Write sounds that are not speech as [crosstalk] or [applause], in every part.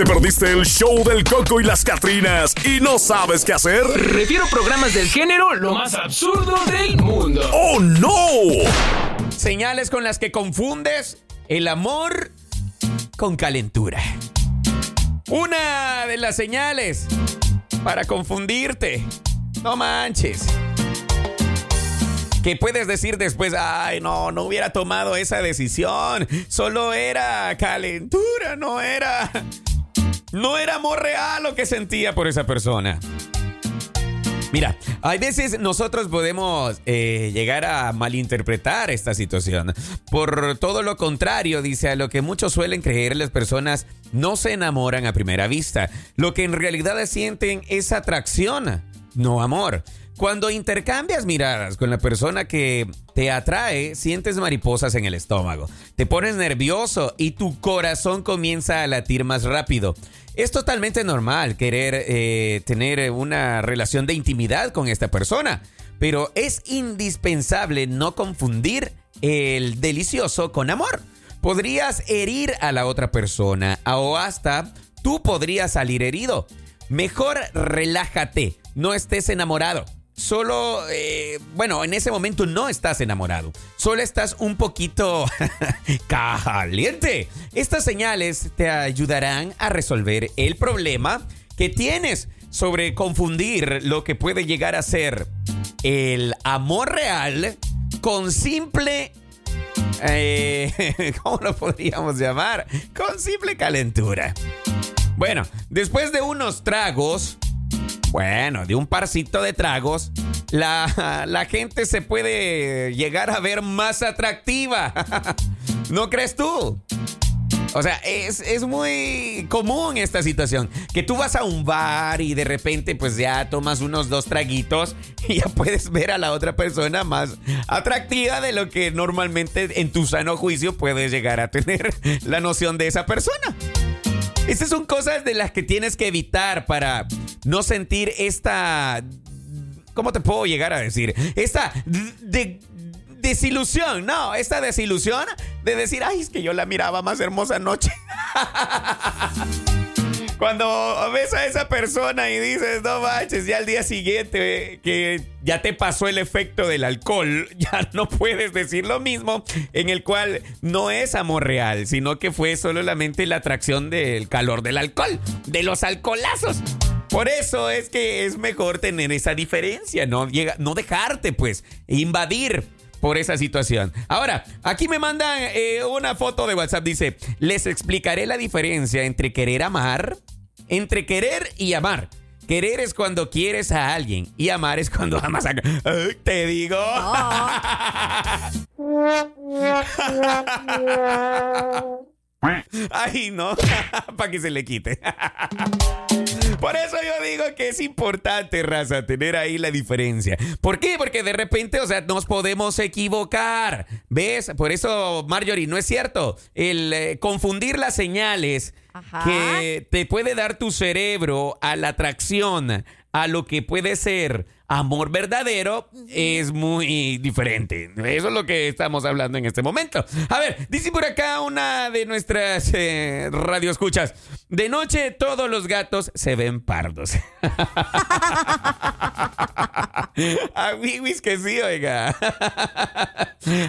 ¿Te perdiste el show del Coco y las Catrinas y no sabes qué hacer? Refiero programas del género lo más absurdo del mundo. ¡Oh, no! Señales con las que confundes el amor con calentura. Una de las señales para confundirte. No manches. Que puedes decir después, ay, no, no hubiera tomado esa decisión. Solo era calentura, no era. No era amor real lo que sentía por esa persona. Mira, hay veces nosotros podemos eh, llegar a malinterpretar esta situación. Por todo lo contrario, dice, a lo que muchos suelen creer las personas no se enamoran a primera vista. Lo que en realidad sienten es atracción, no amor. Cuando intercambias miradas con la persona que te atrae, sientes mariposas en el estómago, te pones nervioso y tu corazón comienza a latir más rápido. Es totalmente normal querer eh, tener una relación de intimidad con esta persona, pero es indispensable no confundir el delicioso con amor. Podrías herir a la otra persona o hasta tú podrías salir herido. Mejor relájate, no estés enamorado. Solo, eh, bueno, en ese momento no estás enamorado. Solo estás un poquito [laughs] caliente. Estas señales te ayudarán a resolver el problema que tienes sobre confundir lo que puede llegar a ser el amor real con simple... Eh, [laughs] ¿Cómo lo podríamos llamar? Con simple calentura. Bueno, después de unos tragos, bueno, de un parcito de tragos, la, la, gente se puede llegar a ver más atractiva. [laughs] ¿No crees tú? O sea, es, es, muy común esta situación. Que tú vas a un bar y de repente pues ya tomas unos dos traguitos [laughs] y ya puedes ver a la otra persona más atractiva de lo que normalmente en tu sano juicio puedes llegar a tener [laughs] la noción de esa persona. Estas son cosas de las que tienes que evitar para no sentir esta... ¿Cómo te puedo llegar a decir? Esta de, desilusión, no, esta desilusión de decir, ay, es que yo la miraba más hermosa anoche. [laughs] Cuando ves a esa persona y dices, no manches, ya al día siguiente que ya te pasó el efecto del alcohol, [laughs] ya no puedes decir lo mismo, en el cual no es amor real, sino que fue solamente la atracción del calor del alcohol, de los alcoholazos. Por eso es que es mejor tener esa diferencia, no, no dejarte pues invadir por esa situación. Ahora, aquí me mandan eh, una foto de WhatsApp. Dice, les explicaré la diferencia entre querer amar, entre querer y amar. Querer es cuando quieres a alguien y amar es cuando amas a... Te digo. [laughs] Ay, no, [laughs] para que se le quite. Por eso yo digo que es importante, raza, tener ahí la diferencia. ¿Por qué? Porque de repente, o sea, nos podemos equivocar. ¿Ves? Por eso, Marjorie, no es cierto. El eh, confundir las señales que te puede dar tu cerebro a la atracción, a lo que puede ser amor verdadero es muy diferente. Eso es lo que estamos hablando en este momento. A ver, dice por acá una de nuestras eh, radioescuchas. De noche todos los gatos se ven pardos. [laughs] A que sí, oiga.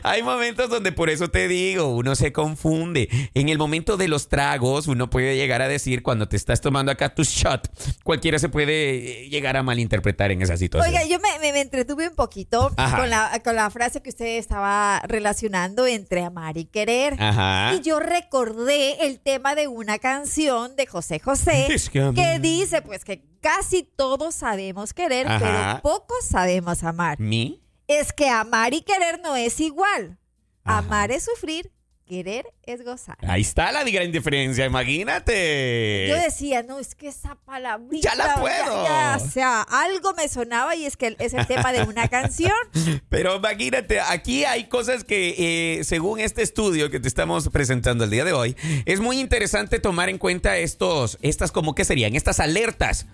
Hay momentos donde por eso te digo, uno se confunde. En el momento de los tragos, uno puede llegar a decir cuando te estás tomando acá tu shot, cualquiera se puede llegar a malinterpretar en esa situación. Oiga, yo me, entretuve un poquito con la, con la, frase que usted estaba relacionando entre amar y querer. Y yo recordé el tema de una canción de José José [laughs] que, dice pues que casi todos sabemos querer, pero pocos sabemos amar. ¿Mi? Es que amar y querer no es igual. Amar es sufrir, querer es gozar. Ahí está la gran diferencia, imagínate. Yo decía, no, es que esa palabrita. Ya la puedo. o sea, algo me sonaba y es que es el tema de una canción. [laughs] Pero imagínate, aquí hay cosas que, eh, según este estudio que te estamos presentando el día de hoy, es muy interesante tomar en cuenta estos, estas como que serían, estas alertas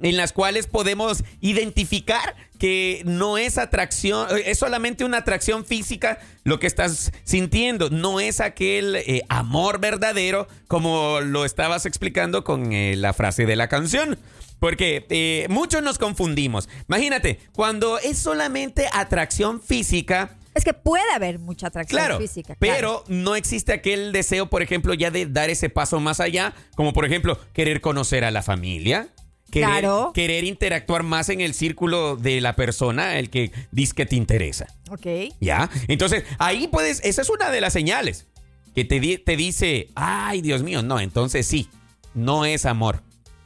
en las cuales podemos identificar que no es atracción, eh, es solamente una atracción física lo que estás sintiendo, no es aquel eh, amor verdadero como lo estabas explicando con eh, la frase de la canción. Porque muchos nos confundimos. Imagínate, cuando es solamente atracción física, es que puede haber mucha atracción física. Pero no existe aquel deseo, por ejemplo, ya de dar ese paso más allá, como por ejemplo querer conocer a la familia, Querer, querer interactuar más en el círculo de la persona, el que dice que te interesa. Ok. ¿Ya? Entonces, ahí puedes, esa es una de las señales que te, te dice, ay, Dios mío, no, entonces sí, no es amor.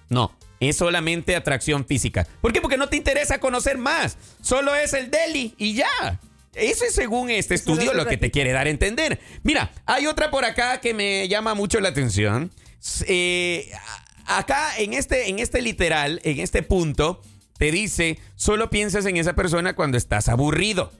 No, es solamente atracción física. ¿Por qué? Porque no te interesa conocer más. Solo es el deli y ya. Eso es según este estudio lo que te quiere dar a entender. Mira, hay otra por acá que me llama mucho la atención. Eh, acá en este, en este literal, en este punto, te dice, solo piensas en esa persona cuando estás aburrido.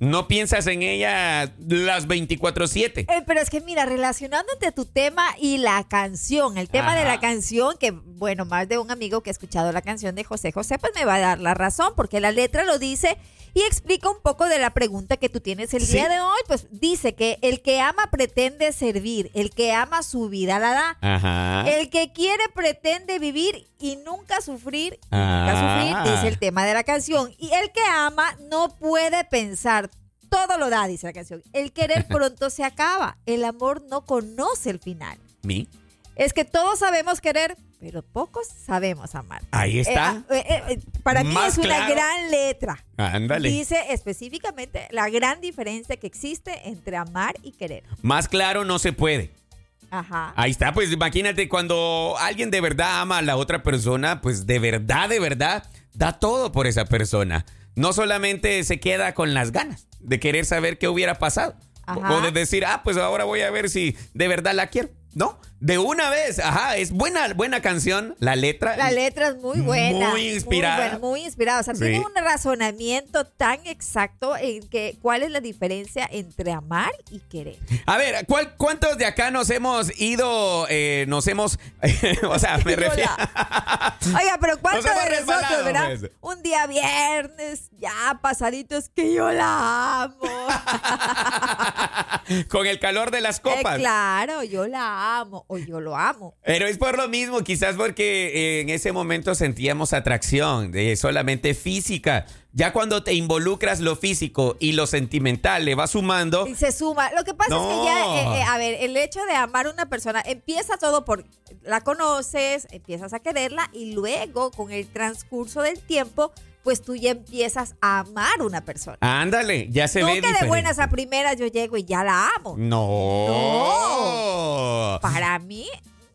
No piensas en ella las 24/7. Eh, pero es que mira, relacionándote tu tema y la canción, el tema de la canción, que bueno, más de un amigo que ha escuchado la canción de José José, pues me va a dar la razón, porque la letra lo dice y explica un poco de la pregunta que tú tienes el día de hoy. Pues dice que el que ama pretende servir, el que ama su vida la da. Ajá. El que quiere pretende vivir y nunca sufrir, nunca sufrir, ah. dice el tema de la canción. Y el que ama no puede pensar. Todo lo da, dice la canción. El querer [laughs] pronto se acaba. El amor no conoce el final. ¿Mi? Es que todos sabemos querer, pero pocos sabemos amar. Ahí está. Eh, eh, eh, para mí es una gran letra. Ándale. Dice específicamente la gran diferencia que existe entre amar y querer. Más claro no se puede. Ajá. Ahí está, pues imagínate cuando alguien de verdad ama a la otra persona, pues de verdad, de verdad, da todo por esa persona. No solamente se queda con las ganas de querer saber qué hubiera pasado. O de decir, ah, pues ahora voy a ver si de verdad la quiero. No, de una vez, ajá, es buena, buena canción, la letra. La letra es muy buena. Muy inspirada. Muy, muy inspirada. O sea, tiene un razonamiento tan exacto en que cuál es la diferencia entre amar y querer. A ver, ¿cuántos de acá nos hemos ido, eh, nos hemos, [laughs] o sea, me refiero... [laughs] Oiga, pero ¿cuántos de nosotros, verdad? Pues. Un día viernes, ya pasaditos, que yo la amo. [laughs] Con el calor de las copas. Eh, claro, yo la amo o yo lo amo. Pero es por lo mismo, quizás porque eh, en ese momento sentíamos atracción, de solamente física. Ya cuando te involucras lo físico y lo sentimental le va sumando. Y se suma. Lo que pasa es que ya, eh, a ver, el hecho de amar a una persona empieza todo por la conoces, empiezas a quererla y luego con el transcurso del tiempo pues tú ya empiezas a amar a una persona. Ándale, ya se no ve. No que de buenas a primeras yo llego y ya la amo. No. No. Para mí.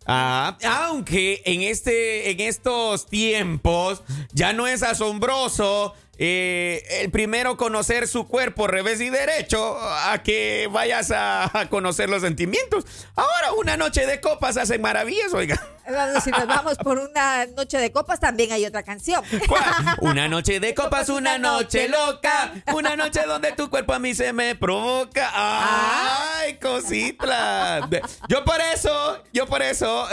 Ah, aunque en este, en estos tiempos ya no es asombroso eh, el primero conocer su cuerpo revés y derecho a que vayas a conocer los sentimientos. Ahora una noche de copas hace maravillas, oiga. Si nos vamos por una noche de copas, también hay otra canción. [laughs] Una noche de copas, una noche loca. Una noche donde tu cuerpo a mí se me provoca. ¡Ay, cosita! Yo por eso, yo por eso,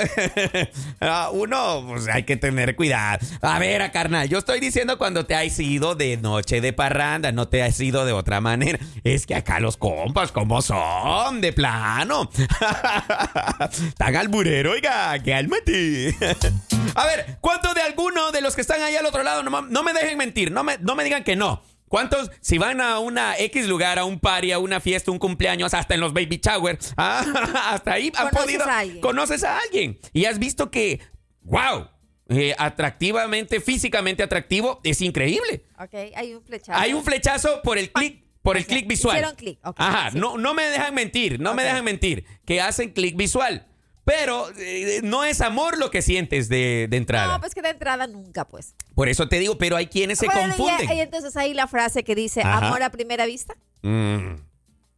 [laughs] ah, uno, pues hay que tener cuidado. A ver, a carnal, yo estoy diciendo cuando te has ido de noche de parranda, no te has ido de otra manera. Es que acá los compas, ¿cómo son? De plano. [laughs] Tan alburero, oiga, que alma [laughs] A ver, ¿cuántos de alguno de los que están ahí al otro lado, no, me dejen mentir, no me, no me digan que no? ¿Cuántos, si van a una X lugar, a un party, a una fiesta, un cumpleaños, hasta en los baby shower, [laughs] ah, hasta ahí han podido, conoces a alguien y has visto que, wow, eh, atractivamente, físicamente atractivo, es increíble. Ok, hay un flechazo. Hay un flechazo por el clic. Por el clic visual. Hicieron clic. Ajá, no, no me dejan mentir, no me dejan mentir, que hacen clic visual. Pero eh, no es amor lo que sientes de, entrada. No, pues que de entrada nunca, pues. Por eso te digo, pero hay quienes se confunden. Y, entonces ahí la frase que dice, amor a primera vista. Mm.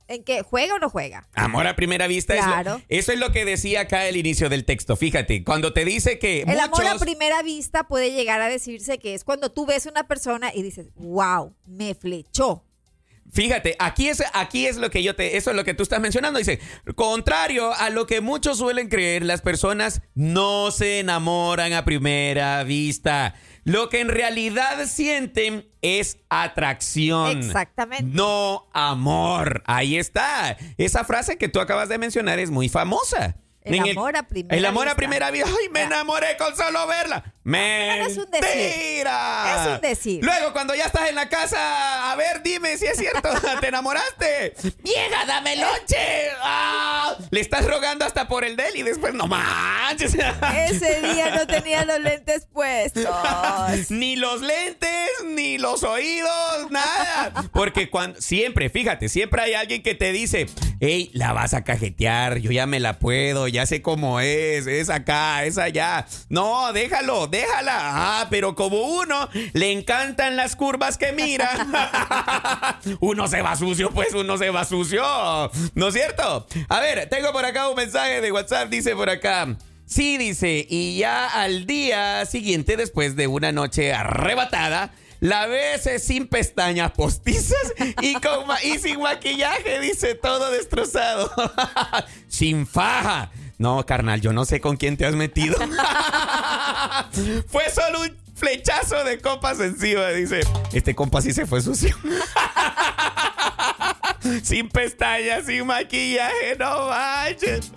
¿En qué? ¿Juega o no juega? Amor a primera vista. Claro. Eso, es lo que decía acá el inicio del texto. Fíjate, cuando te dice que. El amor a primera vista puede llegar a decirse que es cuando tú ves una persona y dices, wow, me flechó. Fíjate, aquí es, aquí es lo que yo te, eso es lo que tú estás mencionando. Dice, contrario a lo que muchos suelen creer, las personas no se enamoran a primera vista. Lo que en realidad sienten es atracción. Exactamente. No amor. Ahí está. Esa frase que tú acabas de mencionar es muy famosa. El amor a primera El amor a primera vista. Ay, me enamoré con solo verla. Mentira. Es un decir. Es un decir. Luego, cuando ya estás en la casa, a ver, dime si es cierto. [laughs] ¿Te enamoraste? ¡Vieja, dame lonche! ¡Ah! Le estás rogando hasta por el del y después no manches. [laughs] Ese día no tenía los lentes puestos. [laughs] ni los lentes, ni los oídos, nada. Porque cuando siempre, fíjate, siempre hay alguien que te dice, hey, la vas a cajetear, yo ya me la puedo, ya sé cómo es, es acá, es allá. No, déjalo, déjala. Ah, pero como uno le encantan las curvas que mira, [laughs] uno se va sucio, pues uno se va sucio. ¿No es cierto? A ver, tengo por acá un mensaje de WhatsApp, dice por acá. Sí, dice, y ya al día siguiente, después de una noche arrebatada, la ves sin pestañas postizas y sin maquillaje, dice, todo destrozado. [laughs] sin faja. No, carnal, yo no sé con quién te has metido. [laughs] fue solo un flechazo de copas encima, dice. Este compa sí se fue sucio. [laughs] sin pestañas, sin maquillaje, no manches.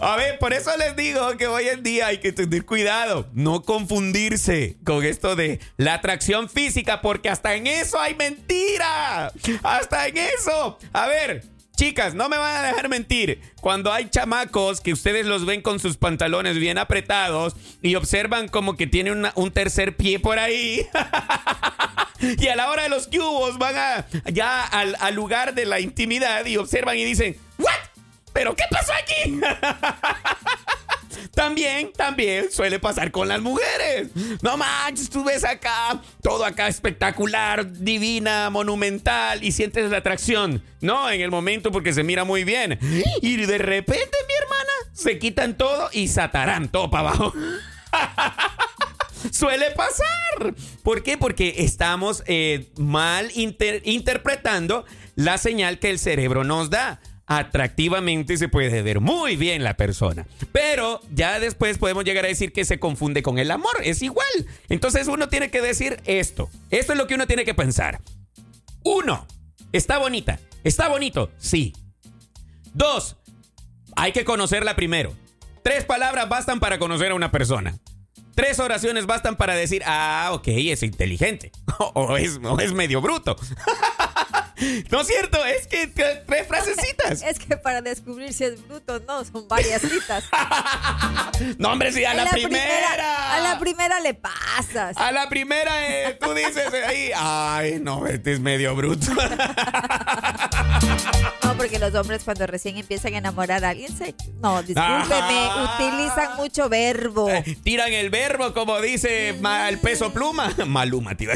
A ver, por eso les digo que hoy en día hay que tener cuidado, no confundirse con esto de la atracción física, porque hasta en eso hay mentira. Hasta en eso. A ver, Chicas, no me van a dejar mentir. Cuando hay chamacos que ustedes los ven con sus pantalones bien apretados y observan como que tiene un tercer pie por ahí. [laughs] y a la hora de los cubos van ya al, al lugar de la intimidad y observan y dicen, ¿What? ¿Pero qué pasó aquí? [laughs] También, también suele pasar con las mujeres. No manches, tú ves acá, todo acá espectacular, divina, monumental y sientes la atracción. No, en el momento porque se mira muy bien. Y de repente, mi hermana, se quitan todo y satarán todo para abajo. [laughs] Suele pasar. ¿Por qué? Porque estamos eh, mal interpretando la señal que el cerebro nos da atractivamente se puede ver muy bien la persona. Pero ya después podemos llegar a decir que se confunde con el amor. Es igual. Entonces uno tiene que decir esto. Esto es lo que uno tiene que pensar. Uno, está bonita. ¿Está bonito? Sí. Dos, hay que conocerla primero. Tres palabras bastan para conocer a una persona. Tres oraciones bastan para decir, ah, ok, es inteligente. [laughs] o, es, o es medio bruto. [laughs] No es cierto, es que tres frasecitas. [laughs] Es que para descubrir si es bruto no, son varias citas. [laughs] no, hombre, sí, a la, primera, A la primera le pasas. A la primera eh, tú dices ahí, ay, no, este es medio bruto. [laughs] No, porque los hombres cuando recién empiezan a enamorar a alguien, se... no, discúlpeme, utilizan mucho verbo. Eh, tiran el verbo, como dice el peso pluma. Maluma, tío.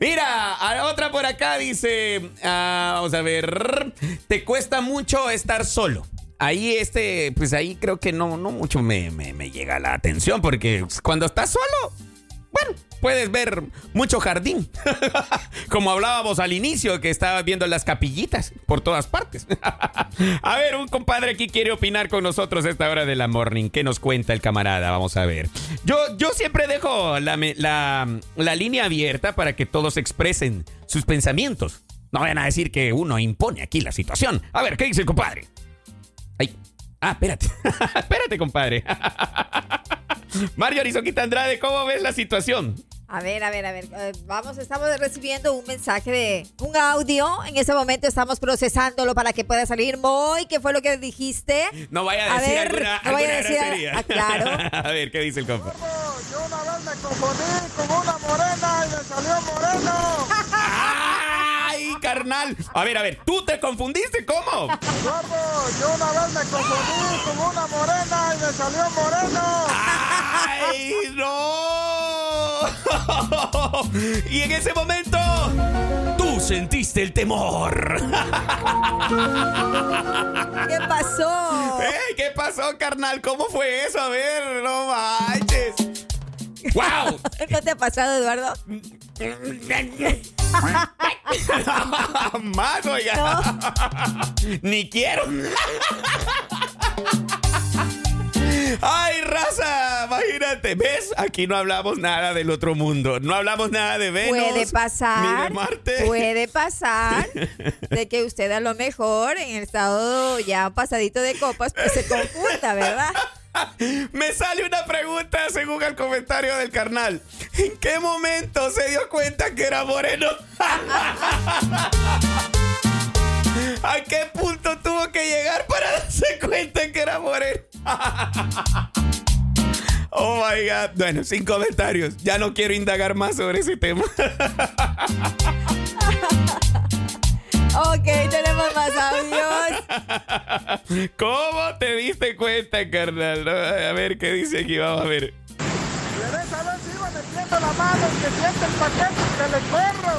Mira, otra por acá dice, ah, vamos a ver, te cuesta mucho estar solo. Ahí este, pues ahí creo que no, no mucho me, me llega la atención porque cuando estás solo, bueno, puedes ver mucho jardín. [laughs] Como hablábamos al inicio, que estaba viendo las capillitas por todas partes. [laughs] a ver, un compadre aquí quiere opinar con nosotros esta hora de la morning. ¿Qué nos cuenta el camarada? Vamos a ver. Yo, yo siempre dejo la, la línea abierta para que todos expresen sus pensamientos. No vayan a decir que uno impone aquí la situación. A ver, ¿qué dice el compadre? Ay. Ah, espérate. [laughs] espérate, compadre. Mario Arizoquita Andrade, ¿cómo ves la situación? A ver, a ver, a ver. Eh, vamos, estamos recibiendo un mensaje de un audio. En ese momento estamos procesándolo para que pueda salir. Moy, ¿qué fue lo que dijiste? No vaya a decir ver, alguna, no vaya a decir, ah, claro. [laughs] a ver, ¿qué dice el compa? Yo una vez me confundí con una morena y me salió moreno. ¡Ay, carnal! A ver, a ver, ¿tú te confundiste? ¿Cómo? Gordo, yo una vez me confundí con una morena y me salió moreno. ¡Ay, no! [laughs] y en ese momento, tú sentiste el temor. ¿Qué pasó? ¿Qué pasó, carnal? ¿Cómo fue eso? A ver, no manches. ¡Wow! ¿Qué te ha pasado, Eduardo? [laughs] Más, oiga. Ni quiero. Ay, raza, imagínate. ¿Ves? Aquí no hablamos nada del otro mundo. No hablamos nada de Venus. Puede pasar. Ni de Marte. Puede [laughs] pasar de que usted a lo mejor en el estado ya pasadito de copas pues se confunda, ¿verdad? [laughs] Me sale una pregunta según el comentario del carnal. ¿En qué momento se dio cuenta que era moreno? [laughs] ¿A qué punto tuvo que cuenta que era moreno? [laughs] Oh my God. Bueno, sin comentarios. Ya no quiero indagar más sobre ese tema. [laughs] Ok, tenemos más audios. ¿Cómo te diste cuenta, carnal? A ver qué dice aquí, vamos a ver. ¿Quieres saber si iba metiendo la mano y que siente el paquete y le corro?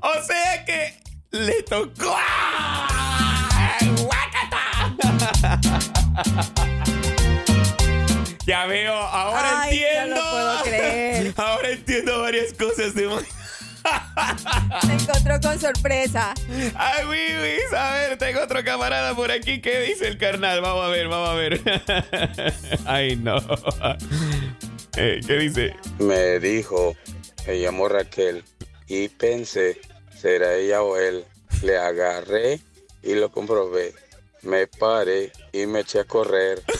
[laughs] o sea que le tocó. Se encontró con sorpresa. Ay, Wiwis. A ver, tengo otro camarada por aquí. ¿Qué dice el carnal? Vamos a ver, vamos a ver. [laughs] Ay, no. Eh, ¿Qué dice? Me dijo, me llamó Raquel y pensé, será ella o él. Le agarré y lo comprobé. Me paré y me eché a correr. [laughs]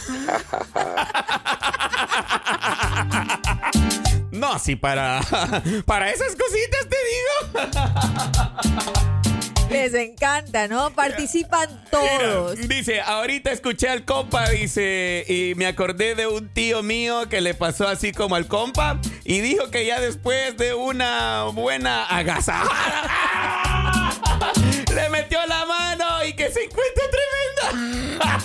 No, sí, para, [laughs] para esas cositas te. [laughs] Les encanta, ¿no? Participan todos. dice, ahorita escuché al compa, dice, y me acordé de un tío mío que le pasó así como al compa y dijo que ya después de una buena agasajada [laughs] le metió la mano y que se encuentra tremenda.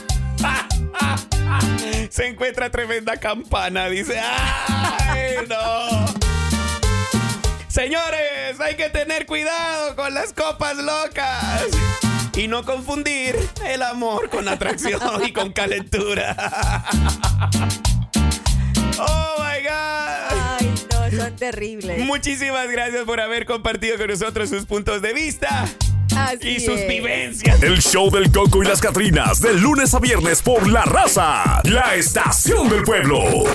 [laughs] se encuentra tremenda campana, dice. ¡Ay, no! Señores, hay que tener cuidado con las copas locas. Y no confundir el amor con atracción y con calentura. [laughs] Oh my God. Ay, no, son terribles. Muchísimas gracias por haber compartido con nosotros sus puntos de vista y sus vivencias. El show del Coco y las Catrinas, de lunes a viernes por La Raza, la estación del pueblo.